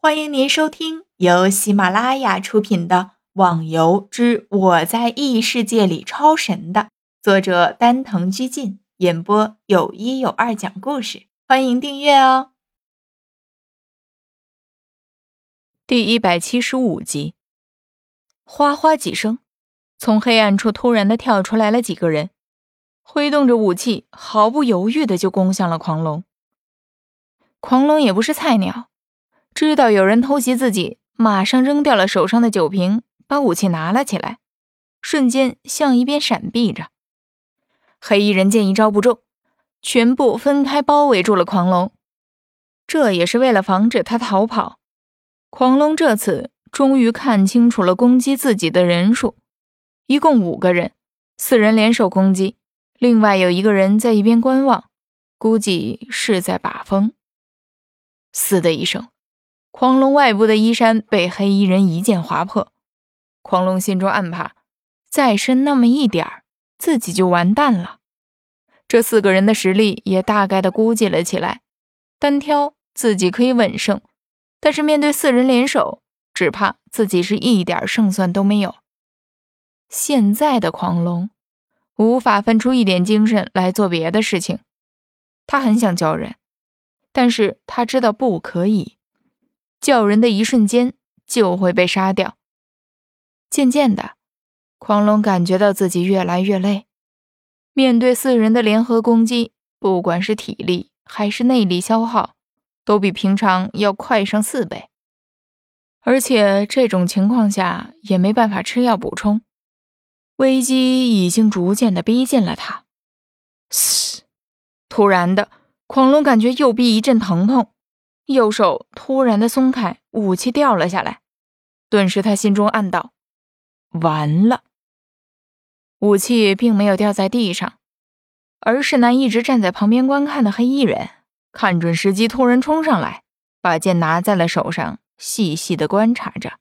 欢迎您收听由喜马拉雅出品的《网游之我在异世界里超神》的作者丹藤居进演播，有一有二讲故事。欢迎订阅哦。第一百七十五集，哗哗几声，从黑暗处突然的跳出来了几个人，挥动着武器，毫不犹豫的就攻向了狂龙。狂龙也不是菜鸟。知道有人偷袭自己，马上扔掉了手上的酒瓶，把武器拿了起来，瞬间向一边闪避着。黑衣人见一招不中，全部分开包围住了狂龙，这也是为了防止他逃跑。狂龙这次终于看清楚了攻击自己的人数，一共五个人，四人联手攻击，另外有一个人在一边观望，估计是在把风。嘶的一声。狂龙外部的衣衫被黑衣人一剑划破，狂龙心中暗怕，再深那么一点儿，自己就完蛋了。这四个人的实力也大概的估计了起来，单挑自己可以稳胜，但是面对四人联手，只怕自己是一点胜算都没有。现在的狂龙无法分出一点精神来做别的事情，他很想叫人，但是他知道不可以。叫人的一瞬间就会被杀掉。渐渐的，狂龙感觉到自己越来越累，面对四人的联合攻击，不管是体力还是内力消耗，都比平常要快上四倍。而且这种情况下也没办法吃药补充，危机已经逐渐的逼近了他。嘶！突然的，狂龙感觉右臂一阵疼痛。右手突然的松开，武器掉了下来。顿时，他心中暗道：“完了。”武器并没有掉在地上，而是那一直站在旁边观看的黑衣人看准时机，突然冲上来，把剑拿在了手上，细细的观察着，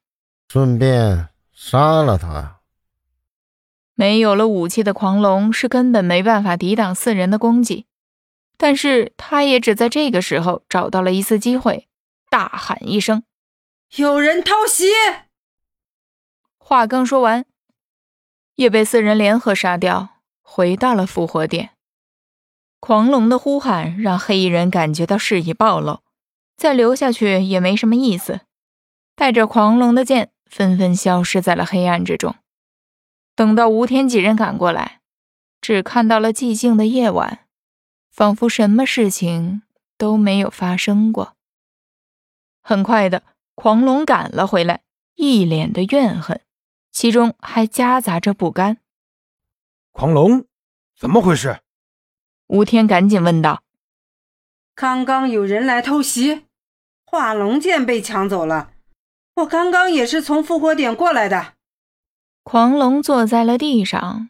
顺便杀了他。没有了武器的狂龙是根本没办法抵挡四人的攻击。但是他也只在这个时候找到了一次机会，大喊一声：“有人偷袭！”话刚说完，也被四人联合杀掉，回到了复活点。狂龙的呼喊让黑衣人感觉到事已暴露，再留下去也没什么意思，带着狂龙的剑纷纷消失在了黑暗之中。等到吴天几人赶过来，只看到了寂静的夜晚。仿佛什么事情都没有发生过。很快的，狂龙赶了回来，一脸的怨恨，其中还夹杂着不甘。狂龙，怎么回事？吴天赶紧问道。刚刚有人来偷袭，化龙剑被抢走了。我刚刚也是从复活点过来的。狂龙坐在了地上，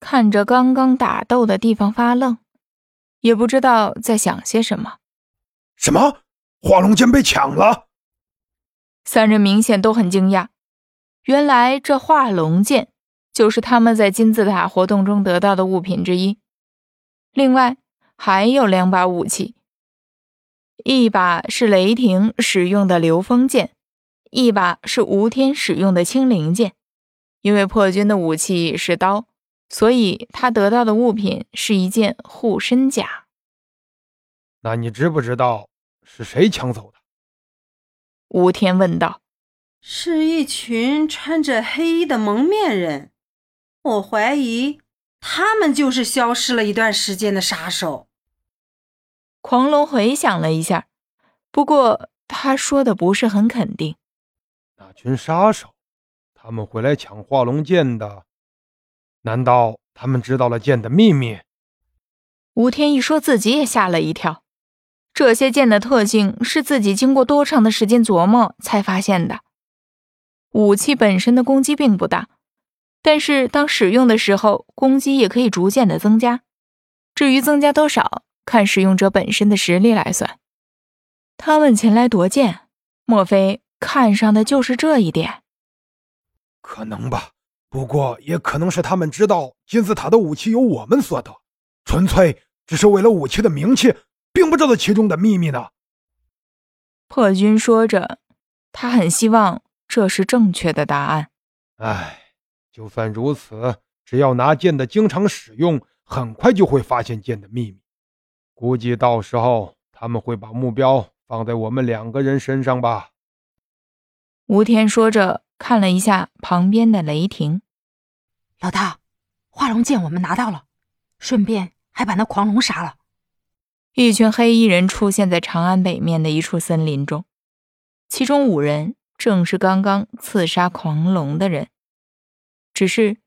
看着刚刚打斗的地方发愣。也不知道在想些什么。什么？化龙剑被抢了？三人明显都很惊讶。原来这化龙剑就是他们在金字塔活动中得到的物品之一。另外还有两把武器，一把是雷霆使用的流风剑，一把是吴天使用的青灵剑。因为破军的武器是刀。所以他得到的物品是一件护身甲。那你知不知道是谁抢走的？吴天问道。是一群穿着黑衣的蒙面人，我怀疑他们就是消失了一段时间的杀手。狂龙回想了一下，不过他说的不是很肯定。那群杀手，他们会来抢化龙剑的。难道他们知道了剑的秘密？吴天一说自己也吓了一跳。这些剑的特性是自己经过多长的时间琢磨才发现的。武器本身的攻击并不大，但是当使用的时候，攻击也可以逐渐的增加。至于增加多少，看使用者本身的实力来算。他们前来夺剑，莫非看上的就是这一点？可能吧。不过，也可能是他们知道金字塔的武器由我们所得，纯粹只是为了武器的名气，并不知道其中的秘密呢。破军说着，他很希望这是正确的答案。唉，就算如此，只要拿剑的经常使用，很快就会发现剑的秘密。估计到时候他们会把目标放在我们两个人身上吧。吴天说着，看了一下旁边的雷霆。老大，化龙剑我们拿到了，顺便还把那狂龙杀了。一群黑衣人出现在长安北面的一处森林中，其中五人正是刚刚刺杀狂龙的人，只是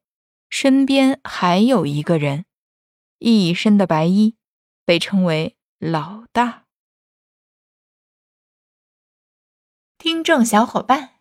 身边还有一个人，一身的白衣，被称为老大。听众小伙伴，